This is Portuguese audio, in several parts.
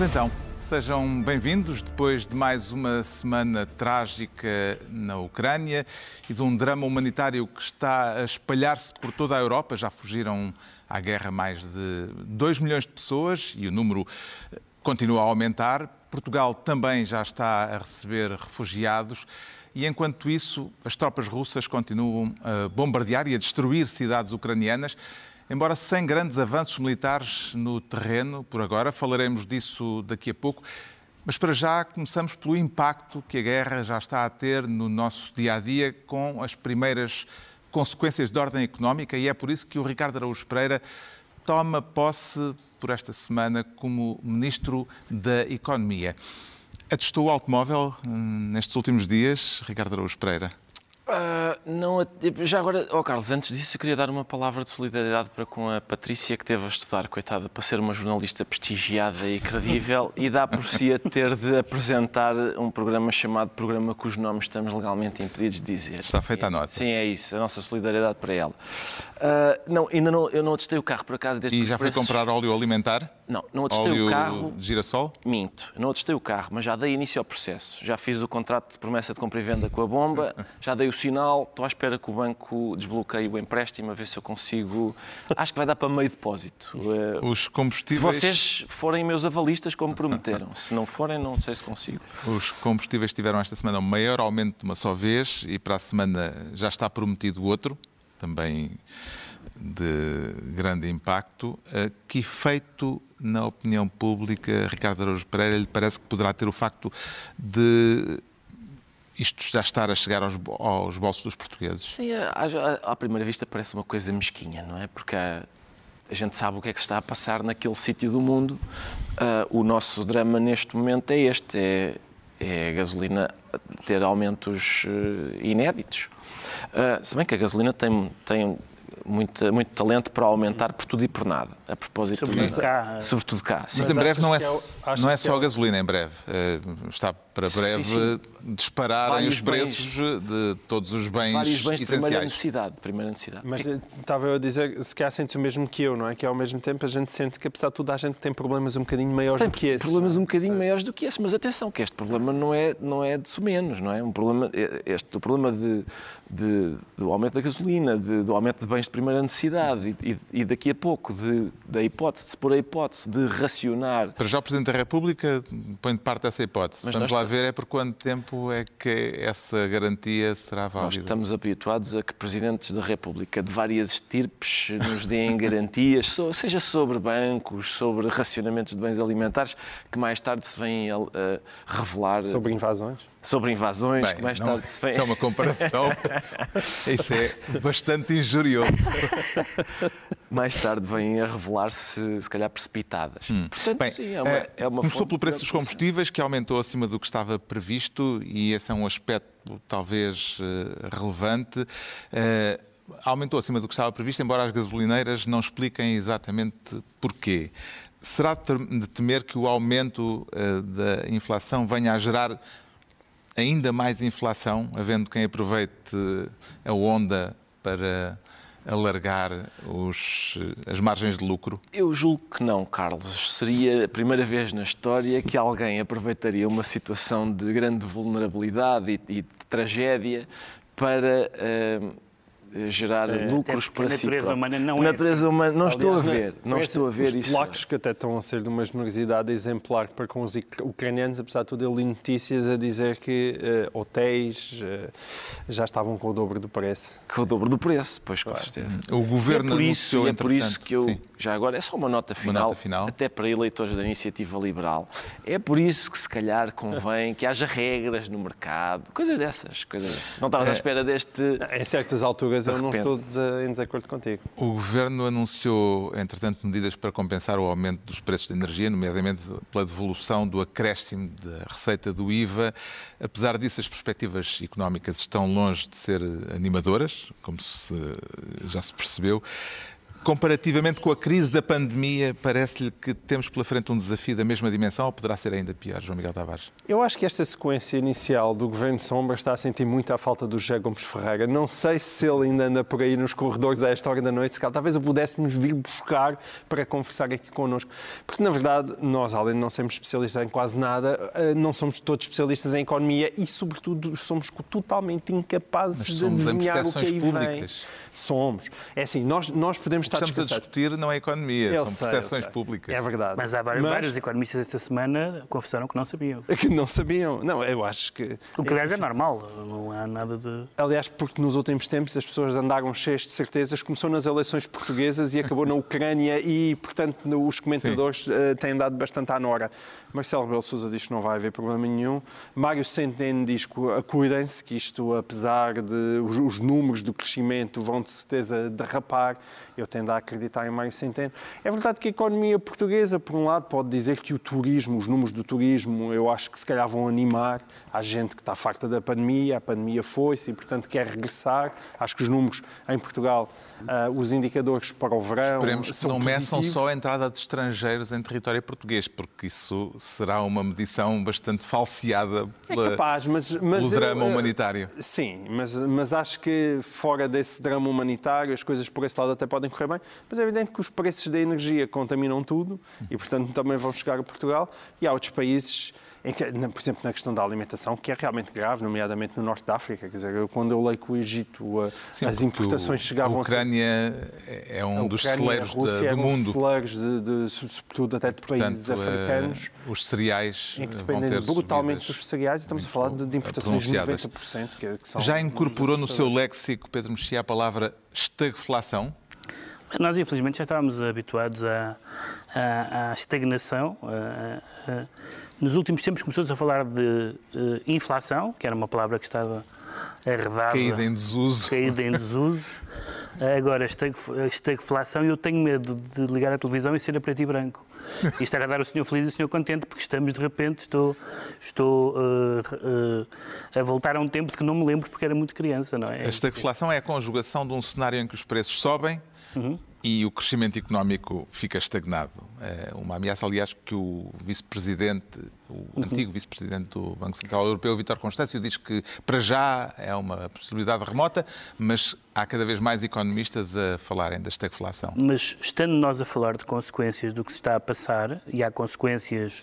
Estamos então. Sejam bem-vindos depois de mais uma semana trágica na Ucrânia e de um drama humanitário que está a espalhar-se por toda a Europa. Já fugiram à guerra mais de 2 milhões de pessoas e o número continua a aumentar. Portugal também já está a receber refugiados. E enquanto isso, as tropas russas continuam a bombardear e a destruir cidades ucranianas, embora sem grandes avanços militares no terreno, por agora. Falaremos disso daqui a pouco. Mas para já começamos pelo impacto que a guerra já está a ter no nosso dia a dia, com as primeiras consequências de ordem económica, e é por isso que o Ricardo Araújo Pereira toma posse por esta semana como Ministro da Economia. Atestou o automóvel hum, nestes últimos dias, Ricardo Araújo Pereira? Uh, não, já agora, oh Carlos, antes disso eu queria dar uma palavra de solidariedade para com a Patrícia, que teve a estudar, coitada, para ser uma jornalista prestigiada e credível, e dá por si a ter de apresentar um programa chamado Programa cujo nome estamos legalmente impedidos de dizer. Está feita a nota. Sim, é isso, a nossa solidariedade para ela. Uh, não, ainda não, eu não testei o carro por acaso deste E já foi comprar óleo alimentar? Não, não atestei o carro. de girassol? Minto, não atestei o carro, mas já dei início ao processo. Já fiz o contrato de promessa de compra e venda com a bomba, já dei o sinal, estou à espera que o banco desbloqueie o empréstimo, a ver se eu consigo. Acho que vai dar para meio depósito. Eh, Os combustíveis. Se vocês forem meus avalistas, como prometeram. Se não forem, não sei se consigo. Os combustíveis tiveram esta semana um maior aumento de uma só vez e para a semana já está prometido outro, também de grande impacto. Que efeito na opinião pública, Ricardo Araújo Pereira, lhe parece que poderá ter o facto de isto já estar a chegar aos, aos bolsos dos portugueses? Sim, à, à, primeira vista parece uma coisa mesquinha, não é? Porque a, a gente sabe o que é que se está a passar naquele sítio do mundo. Uh, o nosso drama neste momento é este: é, é a gasolina ter aumentos uh, inéditos. Uh, se bem que a gasolina tem, tem muito, muito talento para aumentar por tudo e por nada. A propósito sobretudo de, cá. Sobretudo cá. Sim. Mas em breve não é, é não é só a gasolina, em breve. Eh, está para breve sim, sim. dispararem os preços bens, de todos os bens, vários bens essenciais. De primeira necessidade, primeira necessidade. Mas eh, estava eu a dizer, se calhar sentes o mesmo que eu, não é? Que ao mesmo tempo a gente sente que, apesar de tudo, há gente que tem problemas um bocadinho maiores tem do que esse. problemas um bocadinho maiores do que esse, mas atenção, que este problema não é, não é de menos, não é? Um problema, este, o problema de, de, do aumento da gasolina, de, do aumento de bens de primeira necessidade e, e, e daqui a pouco de, da hipótese, de se pôr a hipótese de racionar. Para já o Presidente da República põe de parte essa hipótese. Mas Vamos lá ver é por quanto tempo é que essa garantia será válida. Nós estamos habituados a que Presidentes da República de várias estirpes nos deem garantias, seja sobre bancos, sobre racionamentos de bens alimentares, que mais tarde se vêm a, a revelar. Sobre invasões? Sobre invasões, Bem, que mais não, tarde se vem. Isso é uma comparação. isso é bastante injurioso. mais tarde vêm a revelar-se, se calhar, precipitadas. Hum. Portanto, Bem, sim, é uma, é, é uma Começou pelo preço dos combustíveis, que aumentou acima do que estava previsto, e esse é um aspecto talvez eh, relevante. Uh, aumentou acima do que estava previsto, embora as gasolineiras não expliquem exatamente porquê. Será de temer que o aumento uh, da inflação venha a gerar ainda mais inflação, havendo quem aproveite a onda para alargar os, as margens de lucro? Eu julgo que não, Carlos. Seria a primeira vez na história que alguém aproveitaria uma situação de grande vulnerabilidade e, e de tragédia para. Uh, gerar lucros para si natureza humana não a natureza é humana não Aliás, estou a ver não estou a ver os isso. os polacos que até estão a ser de uma generosidade exemplar para com os ucranianos apesar de tudo eu li notícias a dizer que uh, hotéis uh, já estavam com o dobro do preço. Com o dobro do preço pois com certeza. O governo é por isso é por isso que eu sim. já agora é só uma nota final, uma nota final. até para eleitores da iniciativa liberal. É por isso que se calhar convém que haja regras no mercado coisas dessas coisas dessas. não estava é. à espera deste em certas alturas mas eu não estou em desacordo contigo. O Governo anunciou, entretanto, medidas para compensar o aumento dos preços de energia, nomeadamente pela devolução do acréscimo da receita do IVA. Apesar disso, as perspectivas económicas estão longe de ser animadoras, como se, já se percebeu. Comparativamente com a crise da pandemia, parece-lhe que temos pela frente um desafio da mesma dimensão ou poderá ser ainda pior, João Miguel Tavares? Eu acho que esta sequência inicial do Governo Sombra está a sentir muito a falta do José Gomes Ferreira. Não sei se ele ainda anda por aí nos corredores a esta hora da noite, se talvez o pudéssemos vir buscar para conversar aqui connosco. Porque, na verdade, nós, além de não sermos especialistas em quase nada, eh, não somos todos especialistas em economia e, sobretudo, somos totalmente incapazes de adivinhar o que aí públicas. vem. Somos. É assim, nós, nós podemos estar Estamos a discutir não é economia, Eu são sei, percepções públicas. É verdade. Mas há vários, vários economistas esta semana confessaram que não sabiam. É que não sabiam. Não, eu acho que. O que, aliás, é normal. Não há nada de... Aliás, porque nos últimos tempos as pessoas andaram cheias de certezas. Começou nas eleições portuguesas e acabou na Ucrânia e, portanto, os comentadores eh, têm dado bastante à nora. Marcelo Rebelo Sousa diz que não vai haver problema nenhum. Mário Centeno diz que ah, cuidem-se, que isto, apesar de os, os números do crescimento vão de certeza derrapar. Eu tendo a acreditar em Mário Centeno. É verdade que a economia portuguesa, por um lado, pode dizer que o turismo, os números do turismo, eu acho que se calhar vão animar. Há gente que está farta da pandemia, a pandemia foi-se e, portanto, quer regressar. Acho que os números em Portugal, ah, os indicadores para o verão Esperemos que não meçam só a entrada de estrangeiros em território português, porque isso será uma medição bastante falseada É pela- capaz, mas, mas pelo drama humanitário. Sim, mas, mas acho que fora desse drama humanitário as coisas por esse lado até podem correr bem, mas é evidente que os preços da energia contaminam tudo e, portanto, também vão chegar a Portugal e há outros países, que, por exemplo, na questão da alimentação, que é realmente grave, nomeadamente no norte da África. Quer dizer, quando eu leio que o Egito, a- Sim, as importações o- chegavam A Ucrânia é um a dos Ucrânia, celeiros Rússia da- do mundo. celeiros, de, de, sobretudo até de países Portanto, eh, africanos. os cereais Em que dependem brutalmente dos cereais e estamos a falar de, de importações de pronunciadas. 90%. Que, que são Já incorporou no seu léxico, Pedro Mexia, a palavra estagflação? Nós, infelizmente, já estávamos habituados à, à- à estagnação. nos últimos tempos começou-se a falar de eh, inflação, que era uma palavra que estava arredada, Caída em desuso. caída em desuso. Agora, estagflação, eu tenho medo de ligar a televisão e ser a preto e branco. E estar a dar o senhor feliz e o senhor contente, porque estamos, de repente, estou, estou eh, eh, a voltar a um tempo de que não me lembro porque era muito criança, não é? A estagflação é a conjugação de um cenário em que os preços sobem e o crescimento económico fica estagnado. É uma ameaça, aliás, que o vice-presidente, o antigo vice-presidente do Banco Central Europeu, Vítor Constâncio, diz que para já é uma possibilidade remota, mas há cada vez mais economistas a falarem da estagflação. Mas estando nós a falar de consequências do que se está a passar, e há consequências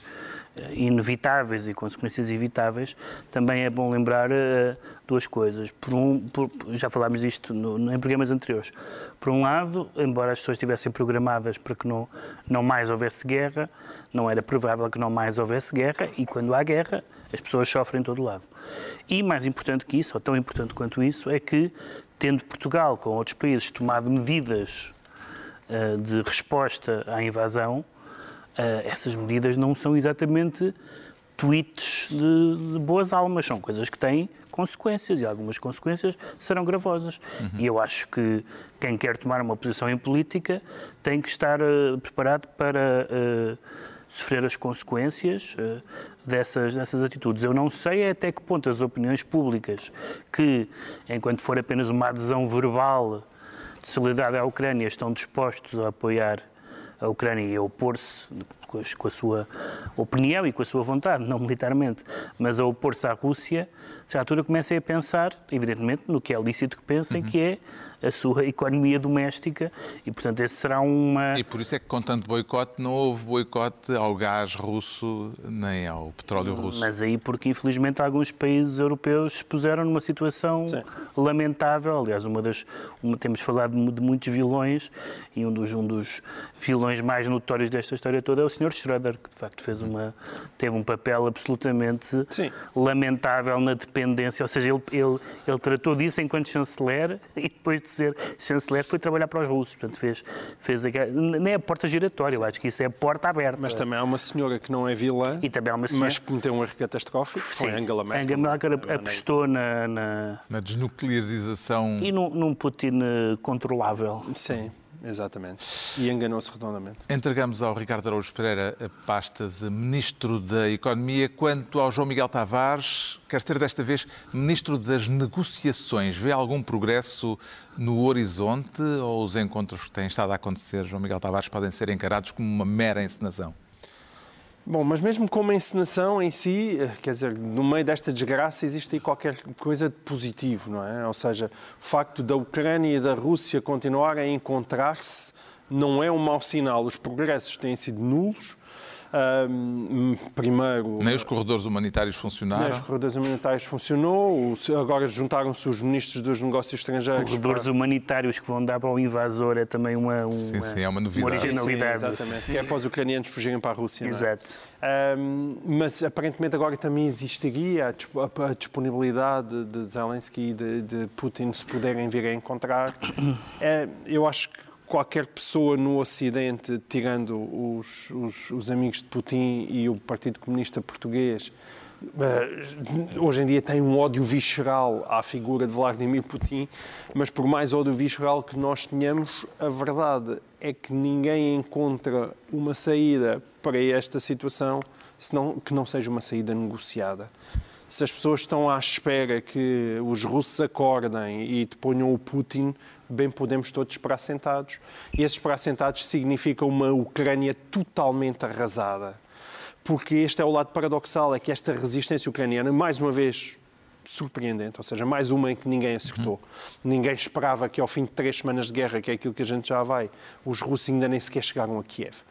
inevitáveis e consequências evitáveis, também é bom lembrar eh, duas coisas. Por um, por- já falámos disto no- em programas anteriores. Por um lado, embora as pessoas estivessem programadas para que não, não mais houvesse guerra, não era provável que não mais houvesse guerra, e quando há guerra, as pessoas sofrem em todo lado. E mais importante que isso, ou tão importante quanto isso, é que, tendo Portugal, com outros países, tomado medidas eh, de resposta à invasão, eh, essas medidas não são exatamente tweets de, de boas almas, são coisas que têm consequências e algumas consequências serão gravosas. E eu acho que quem quer tomar uma posição em política tem que estar eh, preparado para eh, sofrer as consequências eh, dessas, dessas atitudes. Eu não sei até que ponto as opiniões públicas, que enquanto for apenas uma adesão verbal de solidariedade à Ucrânia, estão dispostos a apoiar a Ucrânia e a opor-se com a- sua opinião e com a sua vontade, não militarmente, mas a opor-se à Rússia, já a altura comecem a pensar, evidentemente, no que é lícito que pensem, que é a sua economia doméstica e, portanto, esse será uma... E por isso é que, com tanto boicote, não houve boicote ao gás russo nem ao petróleo russo. Mas aí porque, infelizmente, alguns países europeus se puseram numa situação Sim. lamentável. Aliás, uma das, uma- temos falado de, de muitos vilões e um dos, um dos vilões mais notórios desta história toda é o Sr. Schroeder, que de facto fez uma, teve um papel absolutamente Sim. lamentável na dependência. Ou seja, ele, ele, ele tratou disso enquanto chanceler e depois de ser chanceler foi trabalhar para os russos. Portanto, fez, fez aquela, nem a porta giratória, eu acho que isso é a porta aberta. Mas também há uma senhora que não é vilã, E também há uma senhora- mas que cometeu um erro catastrófico, foi Sim, Angela Merkel. Angela Merkel é apostou na, na- Na desnuclearização e num, num Putin eh, controlável. Sim. Exatamente. E enganou-se redondamente. Entregamos ao Ricardo Araújo Pereira a pasta de Ministro da Economia. Quanto ao João Miguel Tavares, quer ser desta vez Ministro das Negociações. Vê algum progresso no horizonte ou os encontros que têm estado a acontecer, João Miguel Tavares, podem ser encarados como uma mera encenação? Bom, mas mesmo como encenação em si, eh, quer dizer, no meio desta desgraça existe aí qualquer coisa de positivo, não é? Ou seja, o facto da Ucrânia e da Rússia continuarem a encontrar-se não é um mau sinal. Os progressos têm sido nulos, primeiro. Nem os corredores humanitários funcionaram. Nem os corredores humanitários funcionou. Agora juntaram-se os ministros dos negócios estrangeiros. Corredores para... humanitários que vão dar para o invasor é também uma, uma, sim, sim, é uma novidade. Uma originalidade. Sim, exatamente. Sim. Que é para os ucranianos fugirem para a Rússia. É? Exato. Um, mas aparentemente agora também existiria a disponibilidade de Zelensky e de, de Putin se puderem vir a encontrar. É, eu acho que qualquer pessoa no Ocidente, tirando os, os, os, amigos de Putin e o Partido Comunista Português, uh, hoje em dia tem um ódio visceral à figura de Vladimir Putin, mas por mais ódio visceral que nós tenhamos, a verdade é que ninguém encontra uma saída para esta situação senão que não seja uma saída negociada se as pessoas estão à espera que os russos acordem e ponham o Putin, bem podemos todos esperar sentados. E esses esperar sentados significa uma Ucrânia totalmente arrasada. Porque este é o lado paradoxal, é que esta resistência ucraniana, mais uma vez, surpreendente, ou seja, mais uma em que ninguém acertou. Uhum. Ninguém esperava que ao fim de três semanas de guerra, que é aquilo que a gente já vai, os russos ainda nem sequer chegaram a Kiev.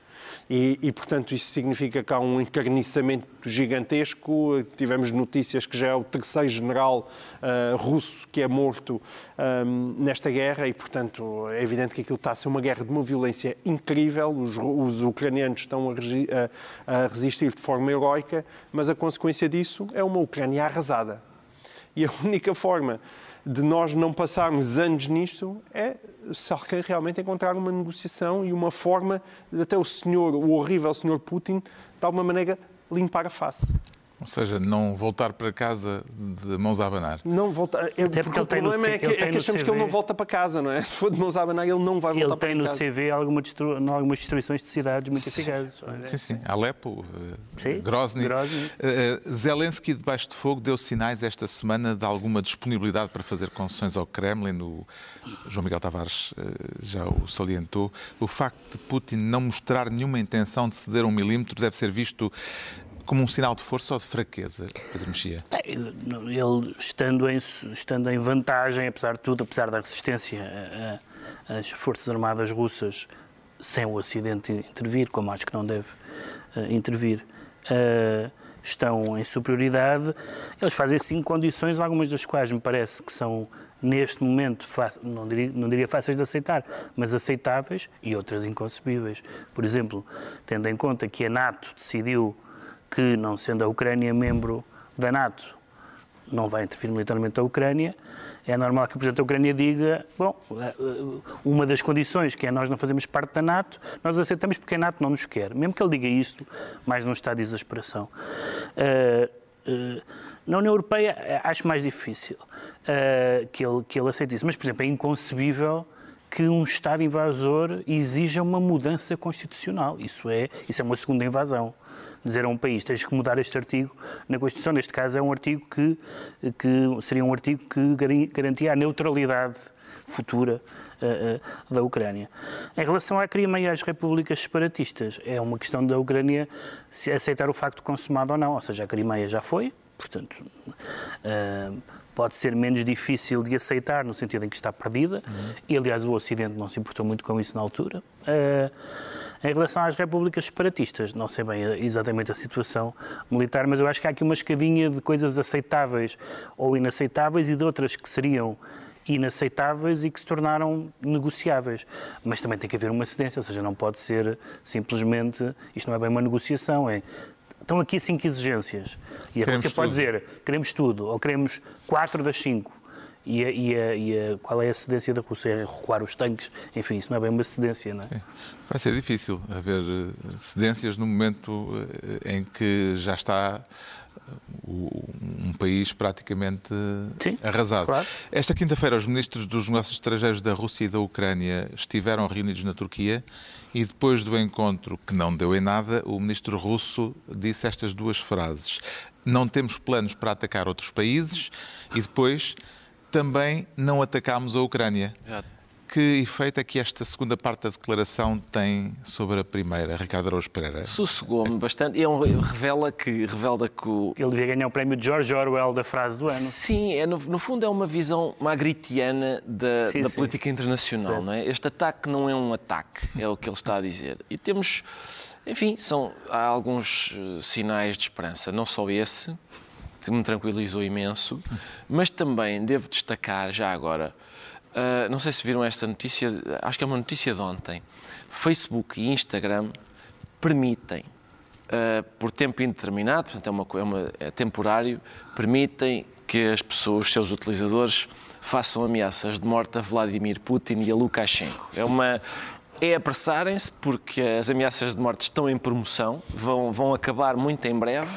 E, e, portanto, isso significa que há um encarniçamento gigantesco. Tivemos notícias que já é o terceiro general uh, russo que é morto um, nesta guerra e, portanto, é evidente que aquilo está a ser uma guerra de uma violência incrível. Os, os ucranianos estão a, a, a resistir de forma heroica, mas a consequência disso é uma Ucrânia arrasada. E a única forma de nós não passarmos anos nisto é se alguém realmente encontrar uma negociação e uma forma de até o senhor, o horrível senhor Putin, de alguma maneira limpar a face. Ou seja, não voltar para casa de mãos a abanar. Não voltar. É, Até porque, porque o problema é que, é que achamos CV... que ele não volta para casa, não é? Se for de mãos a abanar, ele não vai voltar ele para casa. Ele tem no CV alguma destru... algumas destruições de cidades muito eficazes. Sim, sim. Alepo, eh, sim, Grozny. Grozny. Uh, Zelensky, debaixo de fogo, deu sinais esta semana de alguma disponibilidade para fazer concessões ao Kremlin. O João Miguel Tavares uh, já o salientou. O facto de Putin não mostrar nenhuma intenção de ceder um milímetro deve ser visto como um sinal de força ou de fraqueza, Pedro Mexia? É, ele, estando em, estando em vantagem, apesar de tudo, apesar da resistência às Forças Armadas russas, sem o Ocidente intervir, como acho que não deve uh, intervir, uh, estão em superioridade. Eles fazem cinco condições, algumas das quais me parece que são neste momento, não diria, não diria fáceis de aceitar, mas aceitáveis e outras inconcebíveis. Por exemplo, tendo em conta que a NATO decidiu que, não sendo a Ucrânia membro da NATO, não vai intervir militarmente a Ucrânia, é normal que o Presidente da Ucrânia diga: bom, eh, uma das condições que é nós não fazemos parte da NATO, nós aceitamos porque a NATO não nos quer. Mesmo que ele diga isso, mais não está de exasperação. Uh, uh, na União Europeia, acho mais difícil uh, que, ele, que ele aceite isso. Mas, por exemplo, é inconcebível que um Estado invasor exija uma mudança constitucional. Isso é, isso é uma segunda invasão dizer a um país tens que mudar este artigo na Constituição. Neste caso é um artigo que, que seria um artigo que garantia a neutralidade futura uh, uh, da Ucrânia. Em relação à Crimeia e às repúblicas separatistas, é uma questão da Ucrânia se aceitar o facto consumado ou não. Ou seja, a Crimeia já foi, portanto, uh, pode ser menos difícil de aceitar no sentido em que está perdida. Uhum. E, aliás, o Ocidente não se importou muito com isso na altura. Em relação às repúblicas separatistas, não sei bem exatamente a situação militar, mas eu acho que há aqui uma escadinha de coisas aceitáveis ou inaceitáveis e de outras que seriam inaceitáveis e que se tornaram negociáveis. Mas também tem que haver uma cedência, ou seja, não pode ser simplesmente, isto não é bem uma negociação, é estão aqui cinco exigências. E a Rússia pode dizer, queremos tudo, ou queremos quatro das cinco. E, a, e, a, e a, qual é a cedência da Rússia? É recuar os tanques? Enfim, isso não é bem uma cedência, não é? Sim. Vai ser difícil haver eh, cedências no momento eh, em que já está um país praticamente Sim, arrasado. Claro. Esta quinta-feira, os ministros dos negócios estrangeiros da Rússia e da Ucrânia estiveram reunidos na Turquia e depois do encontro, que não deu em nada, o ministro russo disse estas duas frases: Não temos planos para atacar outros países e depois também não atacámos a Ucrânia. Exato. Que efeito é que esta segunda parte da declaração tem sobre a primeira, Ricardo Araújo Pereira? Sossegou-me bastante. É um, revela que, revela que o... Ele devia ganhar o prémio de George Orwell da frase do ano. Sim, é, no, no fundo é uma visão magritiana da, sim, da sim. política internacional. Não é? Este ataque não é um ataque, é o que ele está a dizer. E temos, enfim, são, há alguns eh, sinais de esperança. Não só esse, que me tranquilizou imenso, mas também devo destacar já agora Uh, não sei se viram esta notícia, acho que é uma notícia de ontem. Facebook e Instagram permitem, uh, por tempo indeterminado, portanto é, uma, é, uma, é temporário, permitem que as pessoas, os seus utilizadores, façam ameaças de morte a Vladimir Putin e a Lukashenko. É uma, é apressarem-se porque as ameaças de morte estão em promoção, vão, vão acabar muito em breve,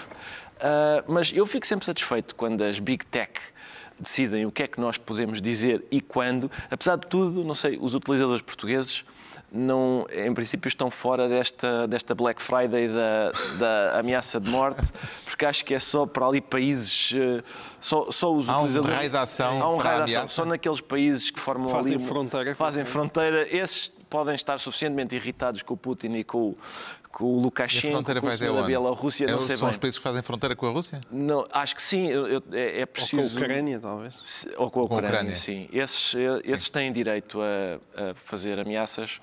uh, mas eu fico sempre satisfeito quando as Big Tech decidem o que é que nós podemos dizer e quando. Apesar de tudo, não sei, os utilizadores portugueses não, em princípio estão fora desta, desta Black Friday da, da ameaça de morte, porque acho que é só para ali países, eh, só, só os há utilizadores... Um raio de ação há um raio de ação, só naqueles países que formam fazem ali... Fronteira, fazem fronteira. Esses podem estar suficientemente irritados com o Putin e com o, Lukashenko, o da Bielorrússia, é, não sei são bem. os países que fazem fronteira com a Rússia? Não, acho que sim, eu, é, é, preciso... Ou com a Ucrânia, talvez. Ou com a Ucrânia, com a Ucrânia. sim. Esses, eh, esses sim. têm direito a, a, fazer ameaças.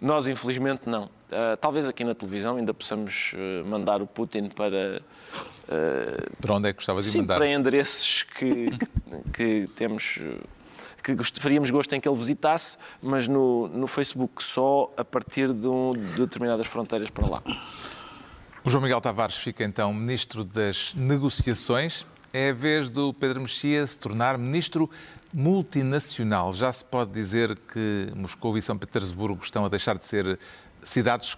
Nós, infelizmente, não. Uh, talvez aqui na televisão ainda possamos uh, mandar o Putin para... Uh, para onde é que gostava de sim, mandar? para endereços que, que temos que faríamos gosto em que ele visitasse, mas no, no Facebook só a partir de, um, de determinadas fronteiras para lá. O João Miguel Tavares fica então Ministro das Negociações. É a vez do Pedro Mexia se tornar Ministro multinacional. Já se pode dizer que Moscou e São Petersburgo estão a deixar de ser cidades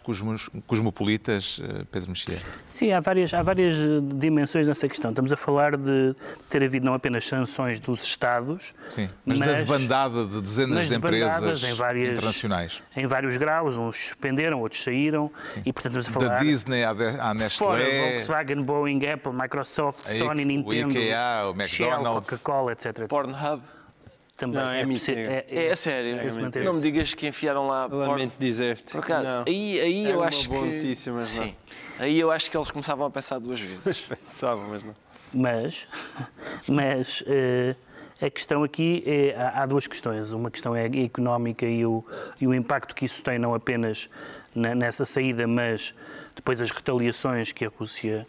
cosmopolitas, eh, Pedro Mexia? Sim, há várias, há várias eh, dimensões nessa questão. Estamos a falar de ter havido não apenas sanções dos Estados, Sim, mas, mas da debandada de dezenas de empresas em várias, internacionais. Em vários graus, uns suspenderam, outros saíram, Sim. e portanto estamos a falar... Da Disney à, Nestlé... Fora Volkswagen, Boeing, Apple, Microsoft, Sony, Nintendo, o IKEA, o McDonald's, Coca-Cola, etc, etc. Pornhub também. Não, é, é, é, é, sério. É não me digas que enfiaram lá. Lamento dizer-te. Por acaso, não. aí, aí eu acho uma boa que. notícia, mas Sim. Não. Aí eu acho que eles começavam a pensar duas vezes. Pensavam, mas não. Mas, mas uh, a questão aqui é. Há, há, duas questões. Uma questão é económica e o, e o impacto que isso tem, não apenas na, nessa saída, mas depois as retaliações que a Rússia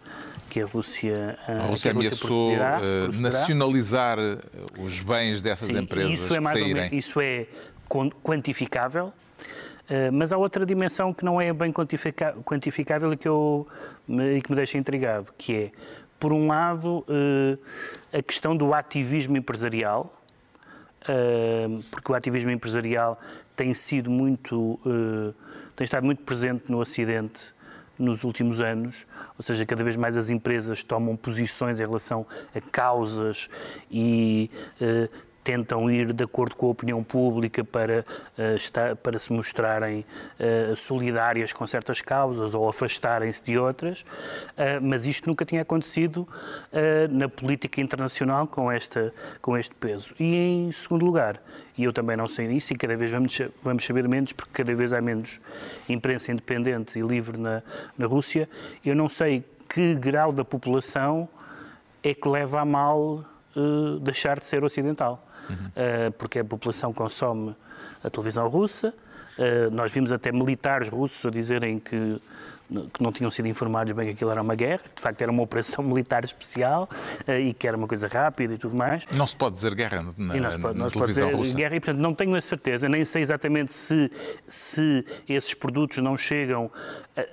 que a Rússia, a Rússia, a ameaçou uh, nacionalizar eh, os bens dessas Sim, empresas isso é mais saírem. Menos, isso é quantificável, mas há outra dimensão que não é bem quantificável e que, eu, e que me deixa intrigado, que é, por um lado, a questão do ativismo empresarial, porque o ativismo empresarial tem sido muito, tem estado muito presente no Ocidente nos últimos anos, ou seja, cada vez mais as empresas tomam posições em relação a causas e eh, tentam ir de acordo com a opinião pública para, uh, estar, para se mostrarem uh, solidárias com certas causas ou afastarem-se de outras, uh, mas isto nunca tinha acontecido na política internacional com, esta, com este peso. E em segundo lugar, e eu também não sei isso, e cada vez vamos, vamos saber menos, porque cada vez há menos imprensa independente e livre na, na Rússia, eu não sei que grau da população é que leva a mal deixar de ser ocidental. Uh, porque a população consome a televisão russa, nós vimos até militares russos a dizerem que que não tinham sido informados bem que aquilo era uma guerra, de facto era uma operação militar especial uh, e que era uma coisa rápida e tudo mais. Não se pode dizer guerra na, e não se pode, não televisão pode dizer russa. guerra e, portanto, não tenho a certeza, nem sei exatamente se, se esses produtos não chegam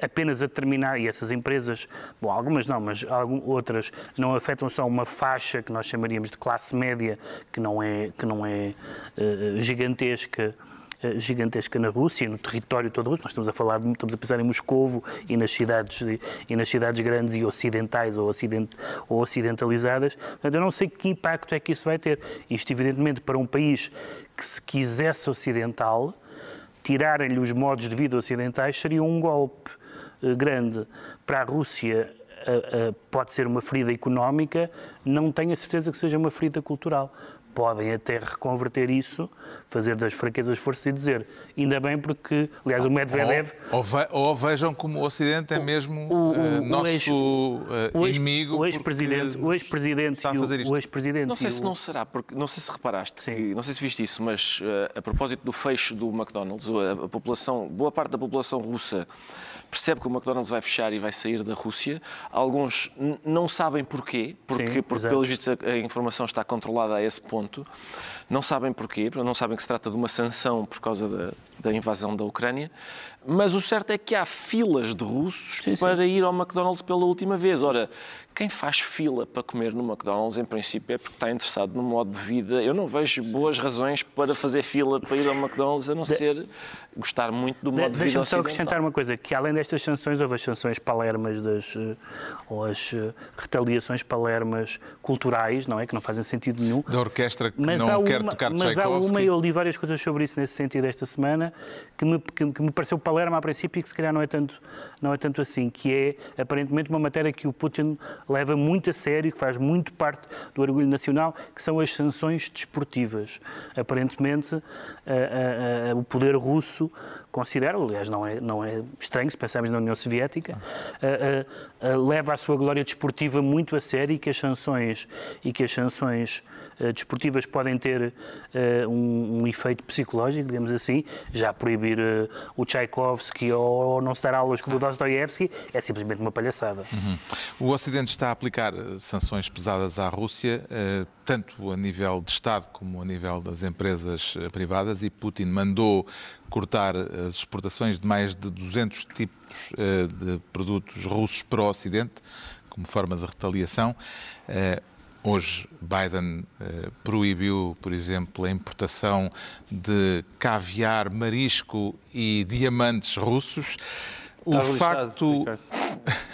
apenas a terminar, e essas empresas, bom, algumas não, mas outras não afetam só uma faixa que nós chamaríamos de classe média, que não é, que não é uh, gigantesca, eh, gigantesca na Rússia, no território todo russo. Nós estamos a falar, estamos a pensar em Moscovo e nas cidades e nas cidades grandes e ocidentais ou, ocident, ou ocidentalizadas. Portanto, eu não sei que impacto é que isso vai ter. Isto, evidentemente, para um país que se quisesse ocidental, tirarem-lhe os modos de vida ocidentais seria um golpe eh, grande. Para a Rússia, eh, pode ser uma ferida económica, não tenho a certeza que seja uma ferida cultural podem até reconverter isso, fazer das fraquezas força e dizer ainda bem porque, aliás, o Medvedev... Ou, ou, ve, ou vejam como o Ocidente é mesmo o, o, uh, nosso ex, uh, inimigo O ex-presidente o ex-presidente o, ex-presidente Não sei se não será, porque não sei se reparaste, que, não sei se viste isso, mas uh, a propósito do fecho do McDonald's, a, a população, boa parte da população russa percebe que o McDonald's vai fechar e vai sair da Rússia. Alguns não sabem porquê, porque, Sim, porque pelos vistos a, a, informação está controlada a esse ponto. Não sabem porquê, não sabem que se trata de uma sanção por causa da, da invasão da Ucrânia. Mas o certo é que há filas de russos sim, para sim. ir ao McDonald's pela última vez. Ora, quem faz fila para comer no McDonald's, em princípio, é porque está interessado no modo de vida. Eu não vejo boas razões para fazer fila para ir ao McDonald's, a não ser gostar muito do modo de, de vida Deixa-me só acrescentar uma coisa, que além destas sanções, houve as sanções palermas das, eh, ou as eh, retaliações palermas culturais, não é? Que não fazem sentido nenhum. Da orquestra que mas não quer uma, tocar Mas há uma, eu li várias coisas sobre isso nesse sentido esta semana, que me, que, que me pareceu Palermo a princípio e que se calhar não é, tanto, não é tanto assim, que é aparentemente uma matéria que o Putin leva muito a sério, que faz muito parte do orgulho nacional, que são as sanções desportivas. Aparentemente, a, a, a, o poder russo considera, aliás, não é, não é estranho se pensarmos na União Soviética, leva a sua glória desportiva muito a sério e que as sanções e que as sanções desportivas podem ter uh, um, um, efeito psicológico, digamos assim, já proibir uh, o Tchaikovsky ou, não se dar aulas com o Dostoiévski é simplesmente uma palhaçada. Uhum. O Ocidente está a aplicar sanções pesadas à Rússia, tanto a nível de Estado como a nível das empresas privadas, e Putin mandou cortar as exportações de mais de 200 tipos de produtos russos para o Ocidente, como forma de retaliação. Hoje, Biden eh, proibiu, por exemplo, a importação de caviar, marisco e diamantes russos. O facto. Lixado,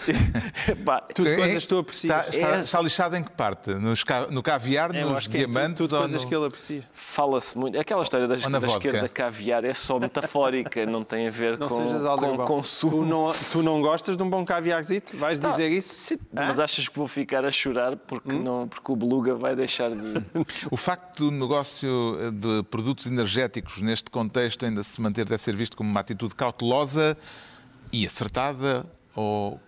tudo é, coisas que tu aprecias. Está, está, está, lixado em que parte? Nos, no caviar, é, nos diamantes? tudo, tudo coisas no... que ele aprecia. Fala-se muito. Aquela história da, da esquerda caviar é só metafórica, não tem a ver não com, com consumo. Tu não, tu não gostas de um bom caviarzito? Vais tá. dizer isso? Sim, mas achas que vou ficar a chorar porque, hum? não, porque o beluga vai deixar de. o facto do negócio de produtos energéticos neste contexto ainda se manter deve ser visto como uma atitude cautelosa e acertada ou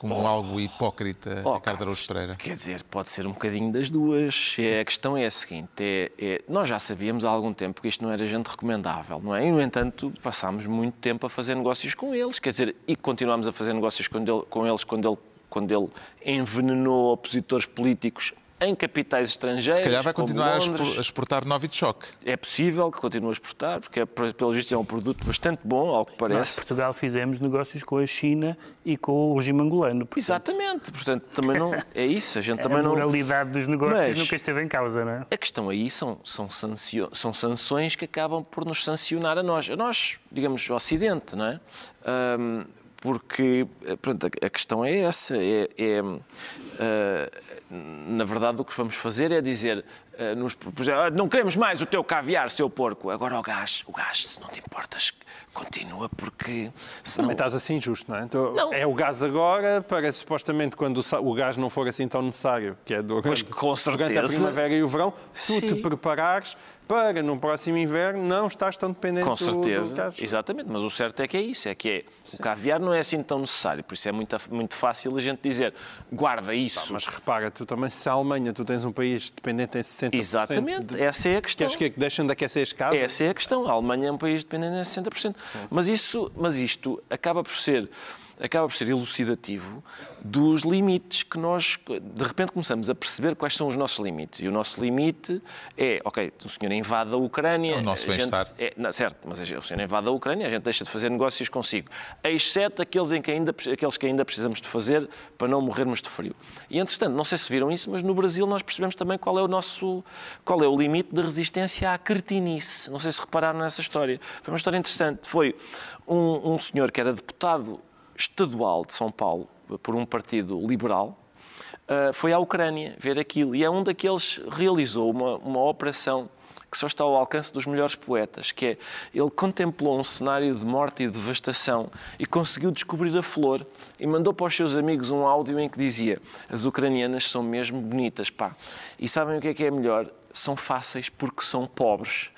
como oh. algo hipócrita, oh, Ricardo Araújo Pereira? Quer dizer, pode ser um bocadinho das duas. É, a questão é a seguinte: é, é, nós já sabíamos há algum tempo que isto não era gente recomendável, não é? E, no entanto, passámos muito tempo a fazer negócios com eles, quer dizer, e continuamos a fazer negócios com, ele, com eles quando ele, quando ele envenenou opositores políticos em capitais estrangeiros. Se calhar vai continuar a exportar Novichok. É possível que continue a exportar, porque, é, pelo visto, é um produto bastante bom, ao que parece. Nós, Portugal, fizemos negócios com a China e com o regime angolano. Portanto... Exatamente, portanto, também não. É isso, a gente é também não. A moralidade dos negócios Mas nunca esteve em causa, não é? A questão aí são, são, sancio... são sanções que acabam por nos sancionar a nós. A nós, digamos, o Ocidente, não é? Um, porque pronto, a questão é essa. É, é uh, na verdade, o que vamos fazer é dizer, uh, nos, ah, não queremos mais o teu caviar, seu porco, agora o gás, o gás, se não te importas, continua porque... Senão... Também estás assim injusto, não é? Então, não. É o gás agora, para supostamente quando o gás não for assim tão necessário, que é durante, durante a primavera e o verão, tu Sim. te preparares para no próximo inverno não estás tão dependente Com certeza, do, gás. exatamente, mas o certo é que é isso, é que é, o caviar não é assim tão necessário, por isso é muito, muito fácil a gente dizer, guarda isso. mas repara, tu também, se a Alemanha, tu tens um país dependente em 60%. Exatamente, De... essa é a questão. Queres que, é que deixem de aquecer as casas? Essa é a questão. A Alemanha é um país dependente de 60%. Mas, isso, mas isto acaba por ser acaba por ser elucidativo dos limites que nós, de repente, começamos a perceber quais são os nossos limites. E o nosso limite é, ok, o senhor invade a Ucrânia... É o nosso bem-estar. É, certo, mas o senhor invade a Ucrânia, a gente deixa de fazer negócios consigo. Exceto aqueles, em que ainda, aqueles que ainda precisamos de fazer para não morrermos de frio. E, entretanto, não sei se viram isso, mas no Brasil nós percebemos também qual é o nosso... qual é o limite de resistência à cretinice. Não sei se repararam nessa história. Foi uma história interessante. Foi um, um senhor que era deputado estadual de São Paulo, por um partido liberal, eh, foi à Ucrânia ver aquilo. E é um daqueles realizou uma, uma operação que só está ao alcance dos melhores poetas, que é ele contemplou um cenário de morte e de devastação e conseguiu descobrir a flor e mandou para os seus amigos um áudio em que dizia as ucranianas são mesmo bonitas, pá. E sabem o que é que é melhor? São fáceis porque são pobres.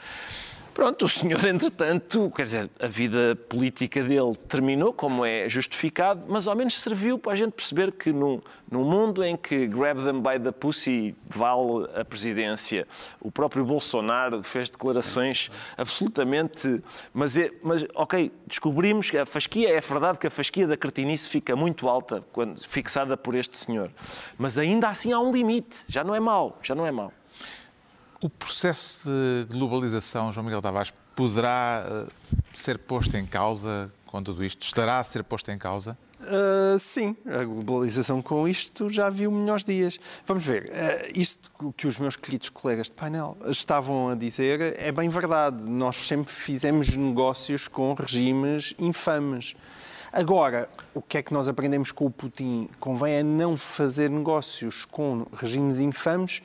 Pronto, o senhor, entretanto, quer dizer, a vida política dele terminou, como é justificado, mas ao menos serviu para a gente perceber que num, num mundo em que grab them by the pussy vale a presidência, o próprio Bolsonaro fez declarações absolutamente. Mas, é, mas ok, descobrimos que a fasquia, é verdade que a fasquia da cretinice fica muito alta quando fixada por este senhor, mas ainda assim há um limite, já não é mau, já não é mau. O processo de globalização, João Miguel Tavares, poderá eh, ser posto em causa com tudo isto? Estará a ser posto em causa? Uh, sim, a globalização com isto já viu melhores dias. Vamos ver, uh, isto que os meus queridos colegas de painel estavam a dizer é bem verdade. Nós sempre fizemos negócios com regimes infames. Agora, o que é que nós aprendemos com o Putin? Convém é não fazer negócios com regimes infames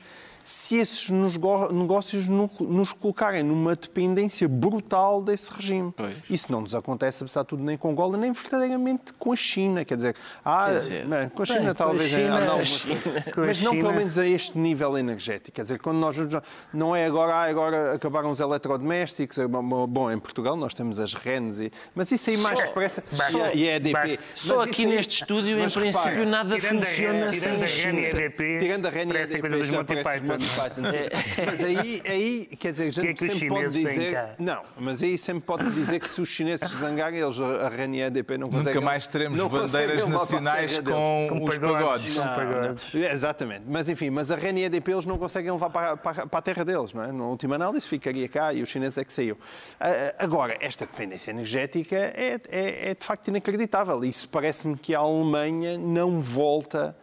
se esses negócios nos colocarem numa dependência brutal desse regime. Pois. Isso não nos acontece, apesar de tudo, nem com Angola, nem verdadeiramente com a China. Quer dizer, ah, quer dizer, não, com a China bem, talvez, a China, não, mas, mas não pelo menos a este nível energético. Quer dizer, quando nós não é agora, ah, agora acabaram os eletrodomésticos, é bom, em Portugal nós temos as RENs, e, mas isso aí mais parece e a EDP. Só aqui aí, neste estúdio, em princípio, repara, nada funciona sem a China. Tirando a REN e a EDP, é, mas aí, aí, quer dizer, a gente que é que sempre pode dizer. Não, mas aí sempre pode dizer que se os chineses zangarem, eles, a RAN e a EDP não conseguem. Nunca mais teremos bandeiras nacionais com, com, os pagodes. Não, pagodes. Não. Exatamente. Mas enfim, mas a RAN e a EDP eles não conseguem levar para, para, para a terra deles, não é? Na última análise ficaria cá e os chineses é que saiu. Agora, esta dependência energética é, é, é de facto inacreditável. Isso parece-me que a Alemanha não volta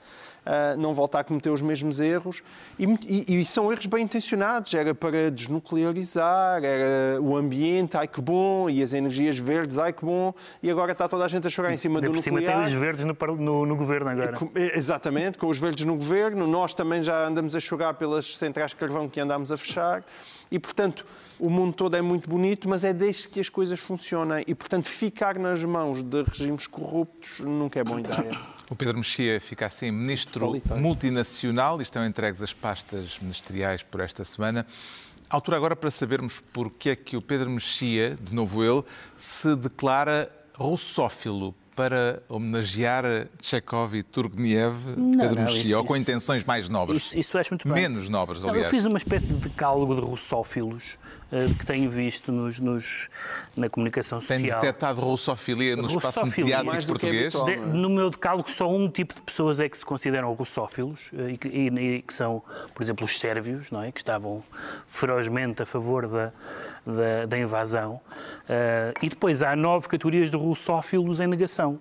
uh, não voltar a cometer os mesmos erros. E, e, e, são erros bem intencionados. Era para desnuclearizar, era o ambiente, ai que bom, e as energias verdes, ai que bom, e agora está toda a gente a chorar em cima de do por nuclear. cima tem os verdes no, no, no governo agora. É, exatamente, com os verdes no governo. Nós também já andamos a chorar pelas centrais de carvão que andámos a fechar. E, portanto, o mundo todo é muito bonito, mas é desde que as coisas funcionem. E, portanto, ficar nas mãos de regimes corruptos nunca é boa ideia. O Pedro Mexia fica assim ministro multinacional e estão entregues as pastas ministeriais por esta semana. Altura agora para sabermos porque é que o Pedro Mexia, de novo ele, se declara russófilo para homenagear Chekhov e Turgenev, não, Pedro não, Mexia, ou com intenções mais nobres? Isso, isso acho muito bem. Menos nobres, aliás. eu fiz uma espécie de decálogo de russófilos que tenho visto nos, nos, na comunicação social. Tem detectado russofilia no espaço mediático português? De, no meu decálogo, só um tipo de pessoas é que se consideram russófilos eh, e que, e, e que são, por exemplo, os sérvios, não é? que estavam ferozmente a favor da, da, da invasão. Uh, e depois há nove categorias de russófilos em negação.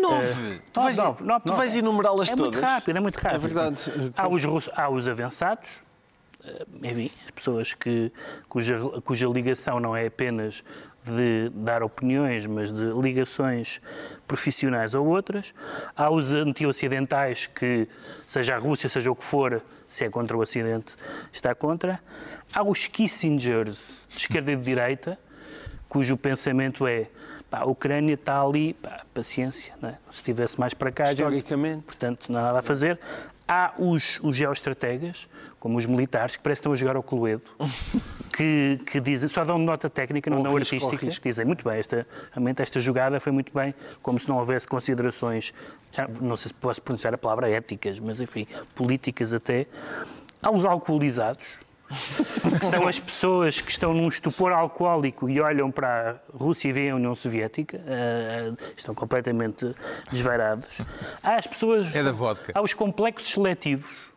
Nove? Uh, tu vais, vais enumerá-las é todas? É muito rápido, é muito rápido. É verdade. Há os, há os avançados, eh, enfim, as pessoas que, cuja, cuja ligação não é apenas de dar opiniões, mas de ligações profissionais a outras. Há os anti-ocidentais que, seja a Rússia, seja o que for, se é contra o Ocidente, está contra. Há os Kissingers, de esquerda e de direita, cujo pensamento é pá, a Ucrânia está ali, pá, paciência, é? se estivesse mais para cá... Historicamente. Já, portanto, não há nada a fazer. Há os, os geoestrategas, como os militares, que parecem que estão a jogar ao Cluedo, que, que dizem, só dão nota técnica, não, não artística, que dizem muito bem, esta, realmente esta jogada foi muito bem, como se não houvesse considerações, não sei se posso pronunciar a palavra éticas, mas enfim, políticas até. Há os alcoolizados, que são as pessoas que estão num estupor alcoólico e olham para a Rússia e veem a União Soviética, uh, estão completamente desvairados. Há as pessoas. É da vodka. Há os complexos seletivos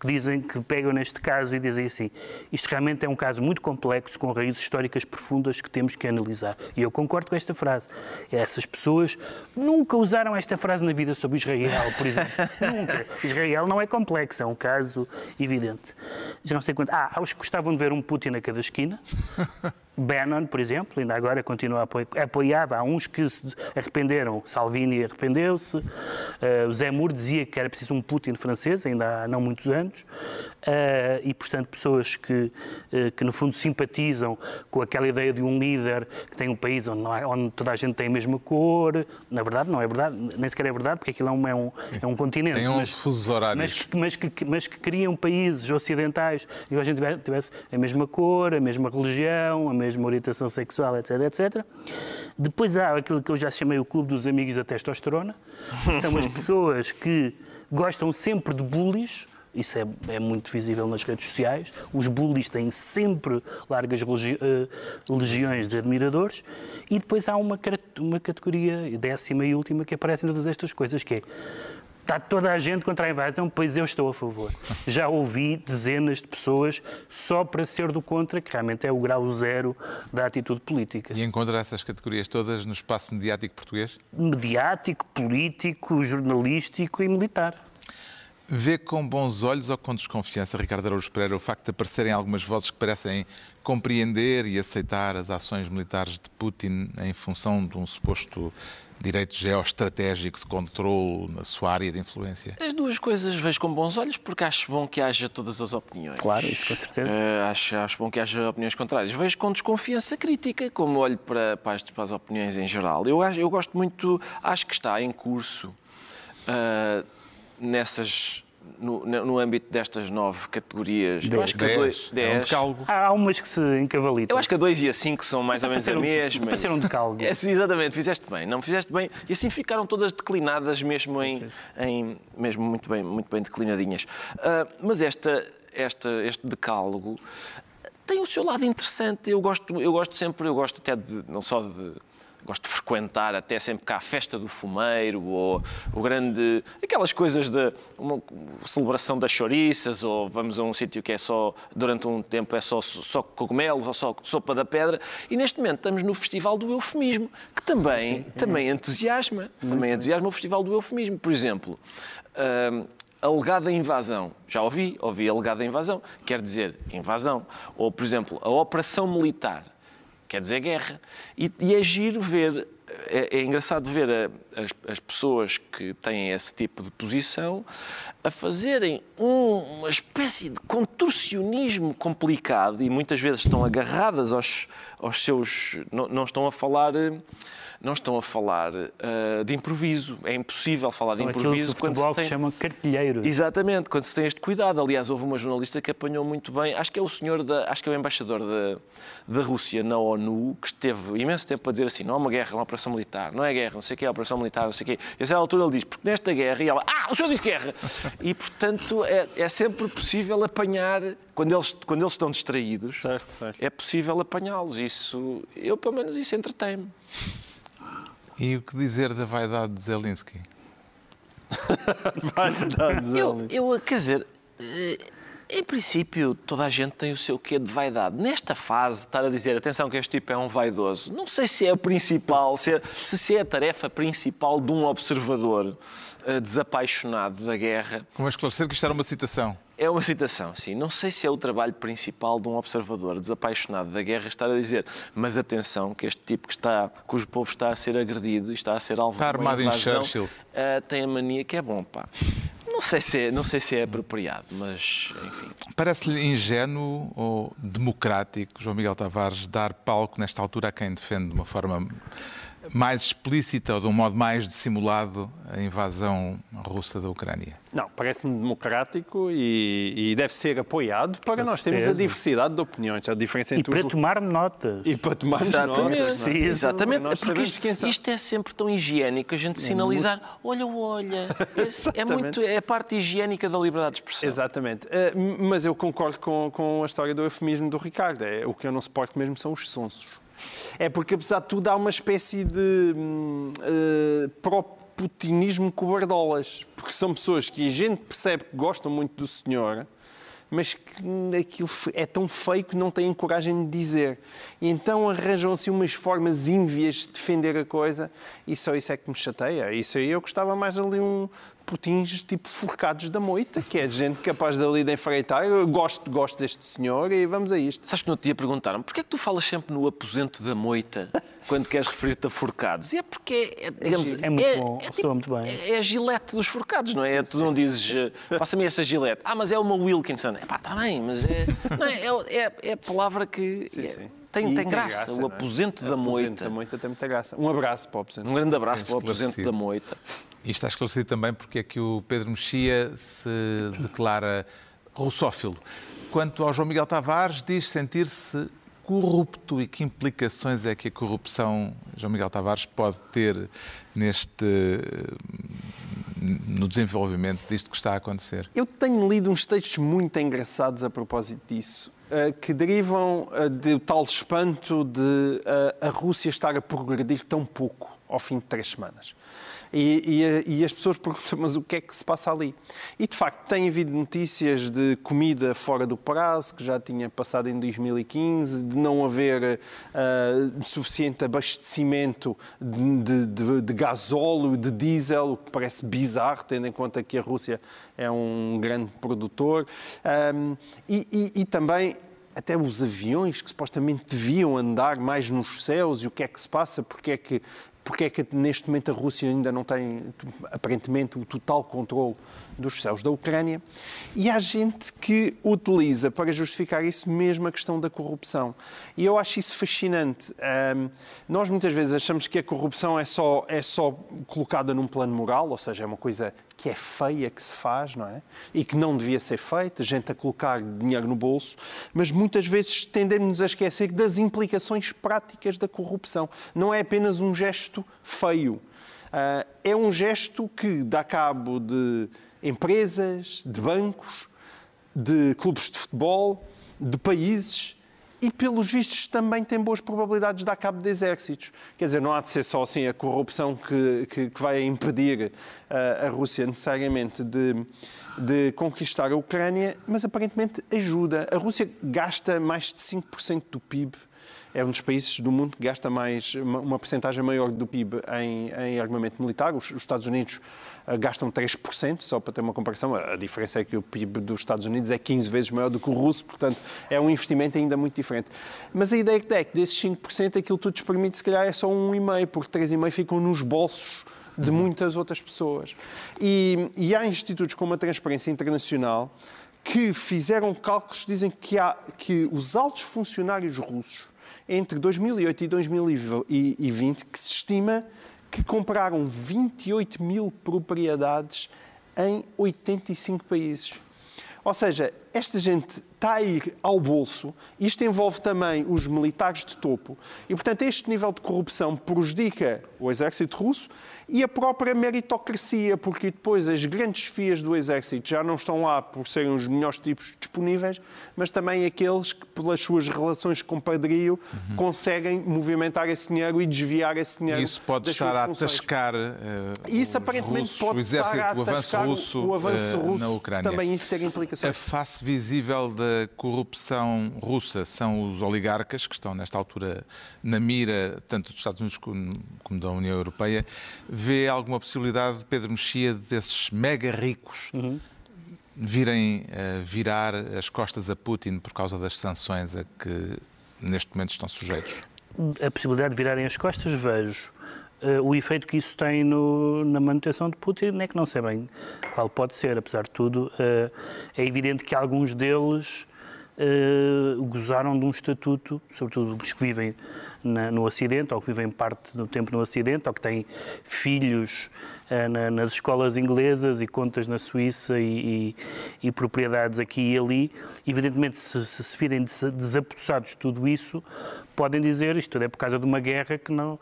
que dizem que pegam neste caso e dizem assim: isto realmente é um caso muito complexo, com raízes históricas profundas que temos que analisar. E eu concordo com esta frase. Essas pessoas nunca usaram esta frase na vida sobre Israel, por exemplo. nunca. Israel não é complexo, é um caso evidente. Já não sei quanto. Ah, há os que gostavam de ver um Putin a cada esquina. Bannon, por exemplo, ainda agora continua a apoiar. Há uns que se arrependeram. Salvini arrependeu-se. Uh, Zé Mour dizia que era preciso um Putin francês, ainda há não muitos anos. Uh, e, portanto, pessoas que, uh, que, no fundo, simpatizam com aquela ideia de um líder que tem um país onde, há, onde, toda a gente tem a mesma cor. Na verdade, não é verdade, nem sequer é verdade, porque aquilo é um, é um, é um continente. Tem 11 mas, fusos horários. Mas, mas, que, mas que criam países ocidentais e a gente tivesse a mesma cor, a mesma religião, a mesma orientação sexual, etc, etc. Depois há aquilo que eu já chamei o clube dos amigos da testosterona, que são as pessoas que gostam sempre de bullies, isso é, é, muito visível nas redes sociais. Os bullies têm sempre largas legi uh, legiões de admiradores. E depois há uma, uma categoria, décima e última, que aparece em todas estas coisas, que é Está toda a gente contra a invasão, pois eu estou a favor. Já ouvi dezenas de pessoas só para ser do contra, que realmente é o grau zero da atitude política. E encontra essas categorias todas no espaço mediático português? Mediático, político, jornalístico e militar. Vê com bons olhos ou com desconfiança, Ricardo Araújo Pereira, o facto de aparecerem algumas vozes que parecem compreender e aceitar as ações militares de Putin em função de um suposto direito geoestratégico de controle na sua área de influência? As duas coisas vejo com bons olhos porque acho bom que haja todas as opiniões. Claro, isso com certeza. Uh, acho, acho bom que haja opiniões contrárias. Vejo com desconfiança crítica, como olho para, para, as, para as opiniões em geral. Eu, eu gosto muito, acho que está em curso. Uh, nessas no, no, âmbito destas nove categorias, dez, eu acho que dez, a dois, dez, é um decálogo. Há umas que se encavalitam. Eu acho que a 2 e a 5 são mais ou menos a mesma. Para ser um decálogo. É, exatamente, fizeste bem, não fizeste bem. E assim ficaram todas declinadas mesmo, sim, em, sim, sim. em, mesmo muito bem, muito bem declinadinhas. Uh, mas esta, esta, este decálogo tem o seu lado interessante. Eu gosto, eu gosto sempre, eu gosto até de, não só de gosto de frequentar até sempre cá a festa do fumeiro ou o grande aquelas coisas de uma celebração das chouriças ou vamos a um sítio que é só durante um tempo é só só cogumelos ou só sopa da pedra e neste momento estamos no festival do eufemismo que também sim, sim. também entusiasma Muito também entusiasma o festival do eufemismo por exemplo hum, alegada invasão. Já ouvi, ouvi alegada invasão, quer dizer invasão. Ou, por exemplo, a operação militar quer dizer guerra. E, e é giro ver, é, é engraçado ver a, as, as, pessoas que têm esse tipo de posição a fazerem um, uma espécie de contorcionismo complicado e muitas vezes estão agarradas aos, aos seus. Não, não estão a falar não estão a falar uh, de improviso. É impossível falar São de improviso quando se tem... chama cartilheiro. Exatamente, quando se tem este cuidado. Aliás, houve uma jornalista que apanhou muito bem, acho que é o senhor da, acho que é o embaixador da, da Rússia na ONU, que esteve imenso tempo a dizer assim: não é uma guerra, é uma operação militar, não é guerra, não sei o que é operação militar, não sei o quê. E a certa altura ele diz: porque nesta guerra, e ela, ah, o senhor disse guerra. E portanto é, é sempre possível apanhar quando eles, quando eles estão distraídos, certo, certo. é possível apanhá-los. Isso, eu pelo menos isso entretém-me. E o que dizer da vaidade de Zelensky? vaidade de Zelensky. Eu, eu, quer dizer, eh, em princípio, toda a gente tem o seu quê de vaidade. Nesta fase, estar a dizer, atenção que este tipo é um vaidoso, não sei se é o principal, se é, se é a tarefa principal de um observador uh, desapaixonado da guerra. Como é esclarecer que isto era uma citação? É uma citação, sim. Não sei se é o trabalho principal de um observador desapaixonado da guerra estar a dizer, mas atenção, que este tipo que está, cujo povo está a ser agredido e está a ser alvo está de uma armado invasão, em Churchill. Uh, tem a mania que é bom, pá. Não sei se é, não sei se é apropriado, mas enfim. Parece-lhe ingênuo ou democrático, João Miguel Tavares, dar palco nesta altura a quem defende de uma forma mais explícita ou de um modo mais dissimulado a invasão russa da Ucrânia? Não, parece-me democrático e, e, deve ser apoiado para Com nós termos a diversidade de opiniões, a diferença entre e para os... tomar notas. E para tomar Exatamente. notas. Sim, exatamente, porque isto, isto, é sempre tão higiênico, a gente é sinalizar, muito... olha, olha, é, muito, é a parte higiênica da liberdade de expressão. Exatamente, uh, mas eu concordo com, com a história do eufemismo do Ricardo, é, o que eu não suporto mesmo são os sonsos. É porque, apesar de tudo, há uma espécie de uh, pró-putinismo cobardolas. Porque são pessoas que a gente percebe que gostam muito do senhor, mas que aquilo é tão feio que não têm coragem de dizer. E então arranjam-se umas formas ínvias de defender a coisa e só isso é que me chateia. Isso aí eu gostava mais ali um, putins tipo forcados da moita, que é gente capaz de ali de enfreitar. Eu gosto, gosto deste senhor e vamos a isto. Sabes que no outro dia perguntaram porquê é que tu falas sempre no aposento da moita quando queres referir-te a forcados? E é porque é, digamos, é, muito é, bom, é, tipo, muito bem. É, é, a gilete dos forcados, não é? Sim, tu não dizes, eh, passa-me essa gilete. Ah, mas é uma Wilkinson. É pá, está bem, mas é, não é, é, é, a palavra que. Sim, sim. Tem, tem, graça, graça, o aposento é? da moita. O aposento da moita tem muita graça. Um abraço para o aposento. Um grande abraço para o aposento da moita. E está esclarecido também porque é que o Pedro Mexia se declara russófilo. Quanto ao João Miguel Tavares, diz sentir-se corrupto e que implicações é que a corrupção, João Miguel Tavares, pode ter neste no desenvolvimento disto que está a acontecer? Eu tenho lido uns textos muito engraçados a propósito disso, que derivam eh, do tal espanto de eh, a Rússia estar a progredir tão pouco ao fim de três semanas. E, e, e, as pessoas perguntam, mas o que é que se passa ali? E de facto, tem havido notícias de comida fora do prazo, que já tinha passado em 2015, de não haver uh, suficiente abastecimento de, de, de gasóleo, de diesel, o que parece bizarro, tendo em conta que a Rússia é um grande produtor. Um, e, e também até os aviões que supostamente deviam andar mais nos céus e o que é que se passa, porque é que porque é que neste momento a Rússia ainda não tem, aparentemente, o total controle dos céus da Ucrânia. E há gente que utiliza para justificar isso mesmo a questão da corrupção. E eu acho isso fascinante. Um, nós muitas vezes achamos que a corrupção é só, é só colocada num plano moral, ou seja, é uma coisa que é feia que se faz, não é? E que não devia ser feita, gente a colocar dinheiro no bolso, mas muitas vezes tendemos a esquecer das implicações práticas da corrupção. Não é apenas um gesto feio. Uh, é um gesto que dá cabo de empresas, de bancos, de clubes de futebol, de países e, pelos vistos, também tem boas probabilidades de dar cabo de exércitos. Quer dizer, não há de ser só assim a corrupção que, que, que vai impedir uh, a Rússia necessariamente de, de conquistar a Ucrânia, mas aparentemente ajuda. A Rússia gasta mais de 5% do PIB é um dos países do mundo que gasta mais, uma porcentagem maior do PIB em, em armamento militar. Os, os, Estados Unidos gastam 3%, só para ter uma comparação. A, diferença é que o PIB dos Estados Unidos é 15 vezes maior do que o russo, portanto, é um investimento ainda muito diferente. Mas a ideia é que desses 5%, aquilo tudo nos permite, se calhar, é só 1,5%, porque 3,5% ficam nos bolsos de uhum. muitas outras pessoas. E, e há institutos como a Transparência Internacional que fizeram cálculos, dizem que, há, que os altos funcionários russos entre 2008 e 2020 que se estima que compraram 28 mil propriedades em 85 países. Ou seja, esta gente está a ir ao bolso, isto envolve também os militares de topo, e portanto este nível de corrupção prejudica o exército russo e a própria meritocracia, porque depois as grandes fias do exército já não estão lá por serem os melhores tipos disponíveis, mas também aqueles que, pelas suas relações com padrio, uhum. conseguem movimentar esse dinheiro e desviar esse dinheiro. Isso pode estar a atascar uh, isso aparentemente russos, pode o exército, estar a o avanço russo, o avanço uh, russo na Ucrânia. Também isso ter implicações. A face visível da corrupção russa são os oligarcas, que estão nesta altura na mira tanto dos Estados Unidos como, da União Europeia vê alguma possibilidade de Pedro Mexia, desses mega ricos, uhum. virem uh, virar as costas a Putin por causa das sanções a que neste momento estão sujeitos? A possibilidade de virarem as costas, vejo. Uh, o efeito que isso tem no, na manutenção de Putin é que não sei bem qual pode ser, apesar de tudo. Uh, é evidente que alguns deles uh, gozaram de um estatuto, sobretudo os que vivem na, no Ocidente, ou que vivem parte do tempo no Ocidente, ou que têm filhos na, nas escolas inglesas e contas na Suíça e, e, e propriedades aqui e ali. Evidentemente, se se, se virem desapossados de tudo isso, podem dizer isto tudo é por causa de uma guerra que não,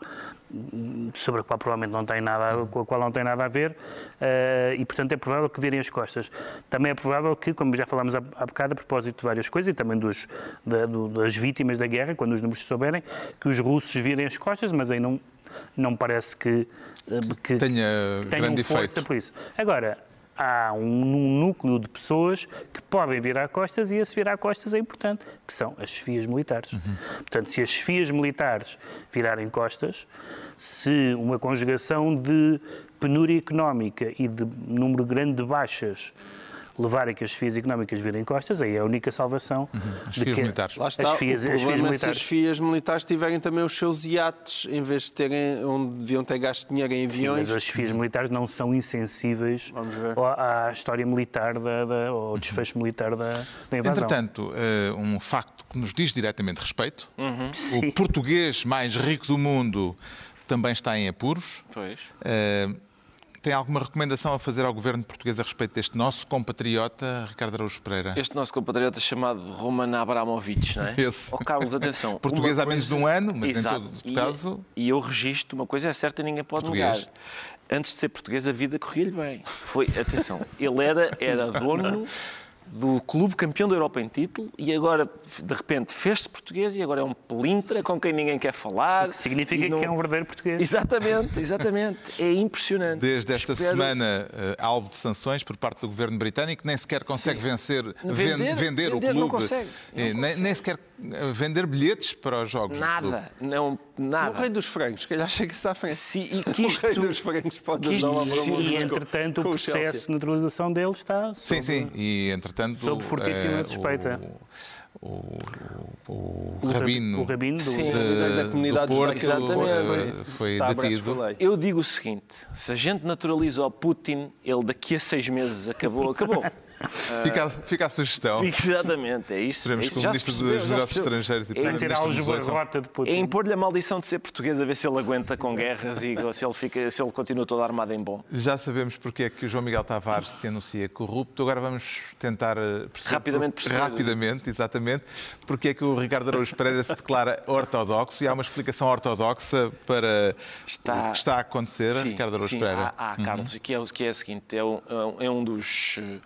sobre a qual provavelmente não tem nada, com a qual não tem nada a ver, uh, e portanto é provável que virem as costas. Também é provável que, como já falámos há, há bocado, a propósito de várias coisas, e também dos, da, do, das vítimas da guerra, quando os números souberem, que os russos virem as costas, mas aí não, não parece que, eh, que, tenha que tenham força efeito. por isso. Agora, há um, núcleo de pessoas que podem virar costas e esse virar costas é importante, que são as chefias militares. Uhum. Portanto, se as chefias militares virarem costas, se uma conjugação de penúria económica e de número grande de baixas levarem que as FIAs económicas virem costas, aí é a única salvação. Uhum. As FIAs militares. Lá está, as FIAs, o as FIAs militares. se as FIAs militares tiverem também os seus iates, em vez de terem onde deviam ter gasto dinheiro em aviões. Sim, mas as FIAs militares não são insensíveis à história militar, da, da, ao uhum. desfecho militar da, da invasão. Entretanto, uh, um facto que nos diz diretamente respeito, uhum. o português mais rico do mundo também está em apuros. Pois. Uh, tem alguma recomendação a fazer ao governo português a respeito deste nosso compatriota, Ricardo Araújo Pereira? Este nosso compatriota chamado Roman Abramovich, não é? Esse. Oh, Carlos, atenção. Português há menos de um ano, mas Exato. em todo e, caso... E eu registro, uma coisa é certa e ninguém pode português. negar. Antes de ser português, a vida corria-lhe bem. Foi, atenção, ele era, era dono do clube campeão da Europa em título e agora, de repente, fez-se português e agora é um pelintra com quem ninguém quer falar. O que significa não... que é um verdadeiro português. Exatamente, exatamente. É impressionante. Desde esta Espero... semana, uh, alvo de sanções por parte do governo britânico, nem sequer consegue vencer, vender, vender, vender, o clube. Não consegue, não nem, consegue. nem sequer vender bilhetes para os jogos. Nada, não, nada. O rei dos frangos, que já chega-se à frente. Sim, e que isto, o rei dos frangos pode dar uma E entretanto o processo de naturalização dele está Sim, sim, e entretanto... Sob fortíssima uh, suspeita. O, o, o, o, rabino, o rabino do, sim, da, da, comunidade do Porto exatamente. foi detido. Eu digo o seguinte: se a gente naturaliza o Putin, ele daqui a seis meses acabou, acabou. Fica, fica a sugestão. Exatamente, é isso. Esperemos é que o Ministro dos Negócios Estrangeiros e é, ser rota de Putin. É impor-lhe a maldição de ser português, a ver se ele aguenta com guerras e se ele, fica, se ele continua todo armado em bom. Já sabemos porque é que o João Miguel Tavares se anuncia corrupto. Agora vamos tentar eh, perceber. Rapidamente perceber. Rapidamente, exatamente. Porque é que o Ricardo Araújo Pereira se declara ortodoxo e há uma explicação ortodoxa para está... o que está a acontecer, sim, Ricardo Araújo sim, Pereira. Há, há uhum. Carlos, que é, que é a seguinte: é um, é um dos eh,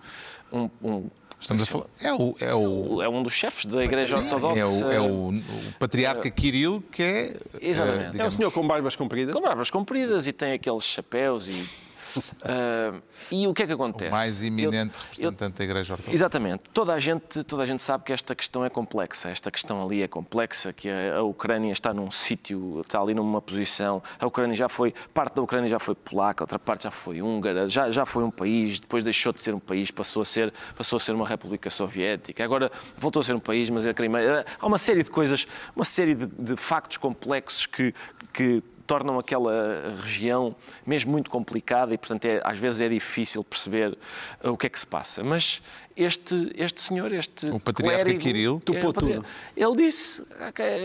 um, um Estamos a falar. É, o, é, o, é um dos chefes da Igreja Sim, Ortodoxa. É o, é o, o patriarca Kirill, que é. Exatamente. Digamos, é um senhor com barbas compridas. Com barbas compridas e tem aqueles chapéus e Uh, e o que é que acontece? O mais iminente eu, representante eu, da Igreja Ortodoxa. Exatamente. Toda a, gente, toda a gente sabe que esta questão é complexa. Esta questão ali é complexa, que a, a Ucrânia está num sítio, está ali numa posição. A Ucrânia já foi, parte da Ucrânia já foi polaca, outra parte já foi húngara, já, já foi um país, depois deixou de ser um país, passou a ser, passou a ser uma república soviética. Agora voltou a ser um país, mas é a Crimeia. Há uma série de coisas, uma série de, de factos complexos que, que tornam aquela região mesmo muito complicada e, portanto, é, às vezes é difícil perceber uh, o que é que se passa. Mas este, este senhor, este O patriarca clérigo, Kirill topou é, tudo. Ele disse,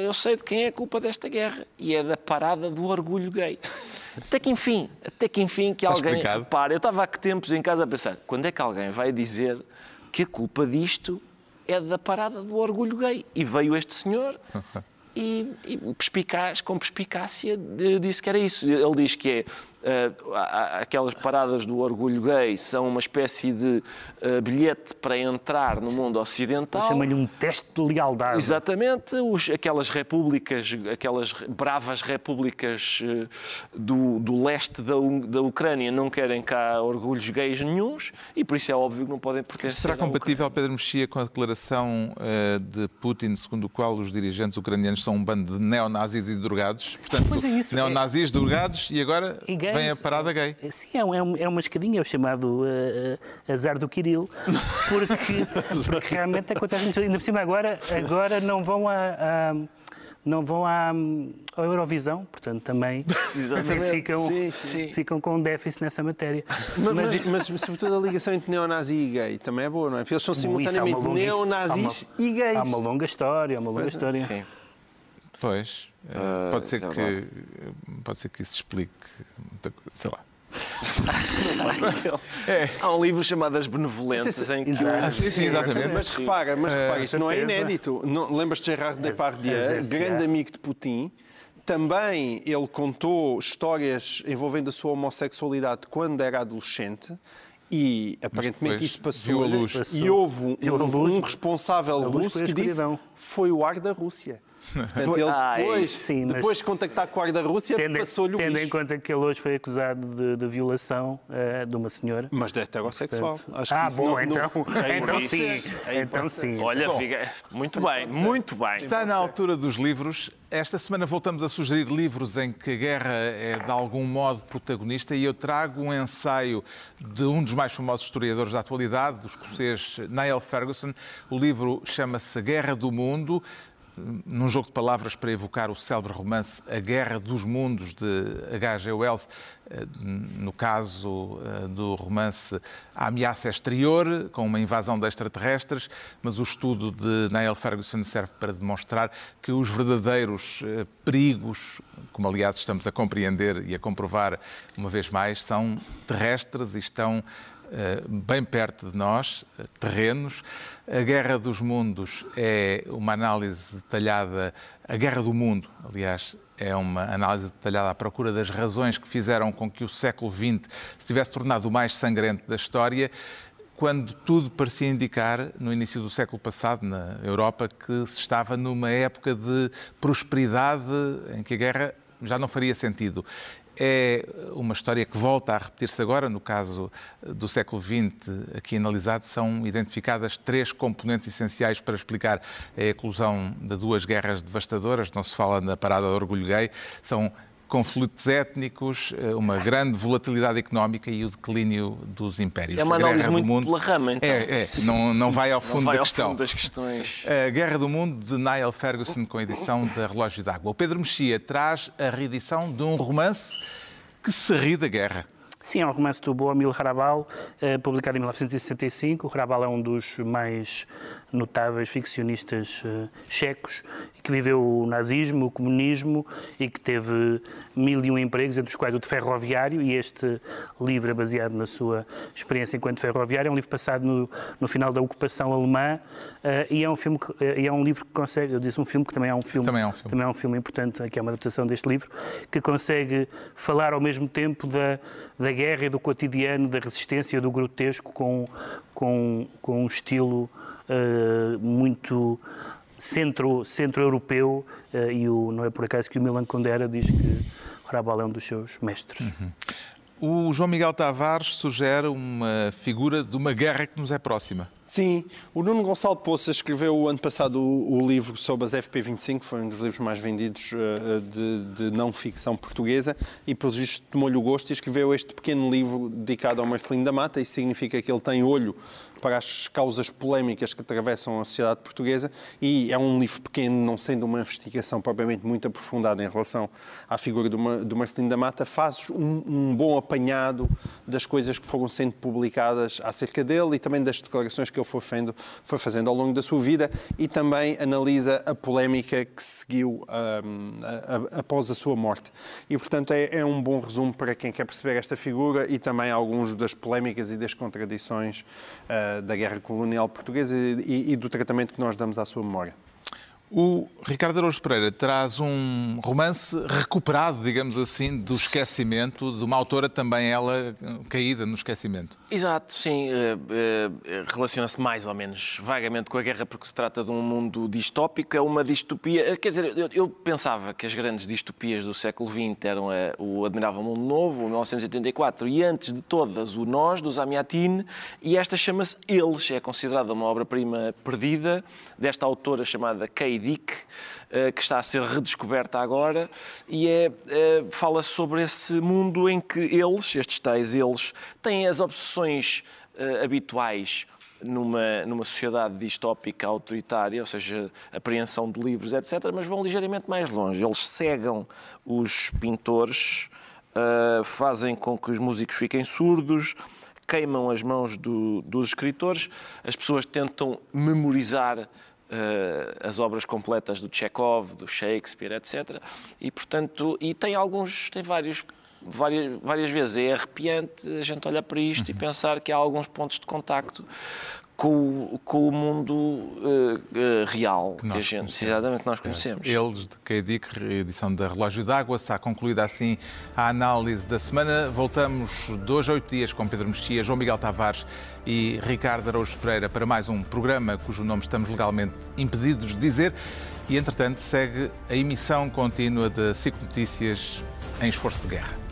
eu sei de quem é a culpa desta guerra e é da parada do orgulho gay. Até que enfim, até que enfim que Está alguém explicado. repare. Eu estava há que tempos em casa a pensar, quando é que alguém vai dizer que a culpa disto é da parada do orgulho gay? E veio este senhor e, e perspicaz, com perspicácia disse que era isso. Ele diz que é aquelas paradas do orgulho gay são uma espécie de uh, bilhete para entrar no mundo ocidental. Chama-lhe um teste de lealdade. Exatamente. Os, aquelas repúblicas, aquelas bravas repúblicas uh, do, do leste da, da Ucrânia não querem cá orgulhos gays nenhums e por isso é óbvio que não podem pertencer Será compatível, Pedro Mexia, com a declaração de Putin, segundo o qual os dirigentes ucranianos são um bando de neonazis e drogados? Portanto, pois é isso. neonazis, drogados e agora... E gays, Vem a parada gay. Sim, é, um, é uma escadinha, é o chamado uh, azar do Kirill, porque, porque realmente acontece muito. Ainda por cima, agora, agora não vão a, a não vão à, à Eurovisão, portanto também, também ficam, Sim, sim. ficam com um déficit nessa matéria. Mas, mas, mas, sobretudo a ligação entre neonazi e gay também é boa, não é? Porque eles são Isso simultaneamente longa- neonazis uma- e gays. Há uma longa história, há uma longa Pois é. história. Sim. Pois, eh, Ah, pode ser sei que lá. pode ser que isso explique muita coisa, sei lá. Há um livro chamado As Benevolentes em que Exato. Sim, sim, exatamente. Mas repara, mas repara, isso não é inédito. Não- Lembras-te de Gerard Depardieu, grande amigo de Putin? Também ele contou histórias envolvendo a sua homossexualidade quando era adolescente e aparentemente isso passou viu a luz. e houve um, um responsável russo que disse foi o ar da Rússia. Portanto, ele Ai, depois, sim, depois de contactar com o ar da Rússia, passou-lhe o tendo em conta que ele hoje foi acusado de, de violação eh, de uma senhora. Mas de heterossexual. Portanto, Acho que ah, isso bom, não- então, não- é então sim. É Então sim. Olha, fica... muito bem, muito bem. Está na altura dos livros. Esta semana voltamos a sugerir livros em que a guerra é de algum modo protagonista e eu trago um ensaio de um dos mais famosos historiadores da atualidade, o escocês Niall Ferguson. O livro chama-se A Guerra do Mundo, num jogo de palavras para evocar o célebre romance A Guerra dos Mundos de H.G. Wells, eh, no caso eh, do romance A Ameaça Exterior, com uma invasão de extraterrestres, mas o estudo de Niall Ferguson serve para demonstrar que os verdadeiros eh, perigos, como aliás estamos a compreender e a comprovar uma vez mais, são terrestres e estão bem perto de nós, eh, terrenos. A Guerra dos Mundos é uma análise detalhada, a Guerra do Mundo, aliás, é uma análise detalhada à procura das razões que fizeram com que o século XX se tivesse tornado o mais sangrento da história, quando tudo parecia indicar, no início do século passado, na Europa, que se estava numa época de prosperidade em que a guerra já não faria sentido. É uma história que volta a repetir-se agora. No caso do século XX, aqui analisado, são identificadas três componentes essenciais para explicar a eclosão de duas guerras devastadoras. Não se fala na parada de orgulho gay. São conflitos étnicos, uma grande volatilidade económica e o declínio dos impérios. É uma análise do muito Mundo- pela rama, então. É, é. Não, não vai ao Não fundo vai da ao questão. fundo das questões. A Guerra do Mundo, de Niall Ferguson, com a edição da Relógio d'Água. O Pedro Mexia traz a reedição de um romance que se ri da guerra. Sim, é um romance do Boamil Harabal, eh, publicado em 1965. O Harabal é um dos mais notáveis ficcionistas eh, checos, que viveu o nazismo, o comunismo e que teve mil e um empregos, entre os quais o de ferroviário, e este livro é baseado na sua experiência enquanto ferroviário. É um livro passado no, no final da ocupação alemã eh, e é um filme que, e é um livro que consegue, eu disse um filme que também é um filme, Também é um filme. também é um filme importante, que é uma adaptação deste livro, que consegue falar ao mesmo tempo da, da guerra e do cotidiano, da resistência, do grotesco, com, com, com um estilo eh, muito centro- centro-europeu eh, e o, não é por acaso que o Milan Kundera diz que Rabal é um dos seus mestres. O João Miguel Tavares sugere uma figura de uma guerra que nos é próxima. Sim, o Nuno Gonçalo Poça escreveu o ano passado o, o livro sobre as FP25, foi um dos livros mais vendidos eh, de, de não ficção portuguesa, e pelos vistos tomou-lhe o gosto e escreveu este pequeno livro dedicado ao Marcelino da Mata. Isso significa que ele tem olho para as causas polémicas que atravessam a sociedade portuguesa e é um livro pequeno, não sendo uma investigação propriamente muito aprofundada em relação à figura do, do Marcelino da Mata, faz um, um bom apanhado das coisas que foram sendo publicadas acerca dele e também das declarações que ele foi fazendo, foi fazendo ao longo da sua vida e também analisa a polémica que seguiu hum, a- a- após a sua morte. E, portanto, é, é um bom resumo para quem quer perceber esta figura e também alguns das polémicas e das contradições ah, da guerra colonial portuguesa e, e do tratamento que nós damos à sua memória. O Ricardo Araújo Pereira traz um romance recuperado, digamos assim, do esquecimento, de uma autora também ela eh, caída no esquecimento. Exato, sim. eh, eh, Relaciona-se mais ou menos vagamente com a guerra porque se trata de um mundo distópico, é uma distopia. Quer dizer, eu, pensava que as grandes distopias do século XX eram o Admirável Mundo Novo, o 1984, e antes de todas o Nós, do Zamiatine, e esta chama-se Eles, é considerada uma obra-prima perdida desta autora chamada Dick, eh, que está a ser redescoberta agora, e é, eh, fala sobre esse mundo em que eles, estes tais eles, têm as obsessões eh, habituais numa, numa sociedade distópica autoritária, ou seja, apreensão de livros, etc., mas vão ligeiramente mais longe. Eles cegam os pintores, fazem com que os músicos fiquem surdos, queimam as mãos do, dos escritores, as pessoas tentam memorizar as obras completas do Chekhov, do Shakespeare, etc. E, portanto, e tem alguns, tem vários várias, várias vezes é arrepiante a gente olhar para isto uhum. e pensar que há alguns pontos de contacto com, com o mundo uh, real que, que a gente, exatamente, nós conhecemos. Eles, de Keidik, edição da Relógio d'Água, está concluída assim a análise da semana. Voltamos dois, oito dias com Pedro Mexia, João Miguel Tavares e Ricardo Araújo Pereira para mais um programa cujo nome estamos legalmente impedidos de dizer. E, entretanto, segue a emissão contínua de cinco Notícias em esforço de guerra.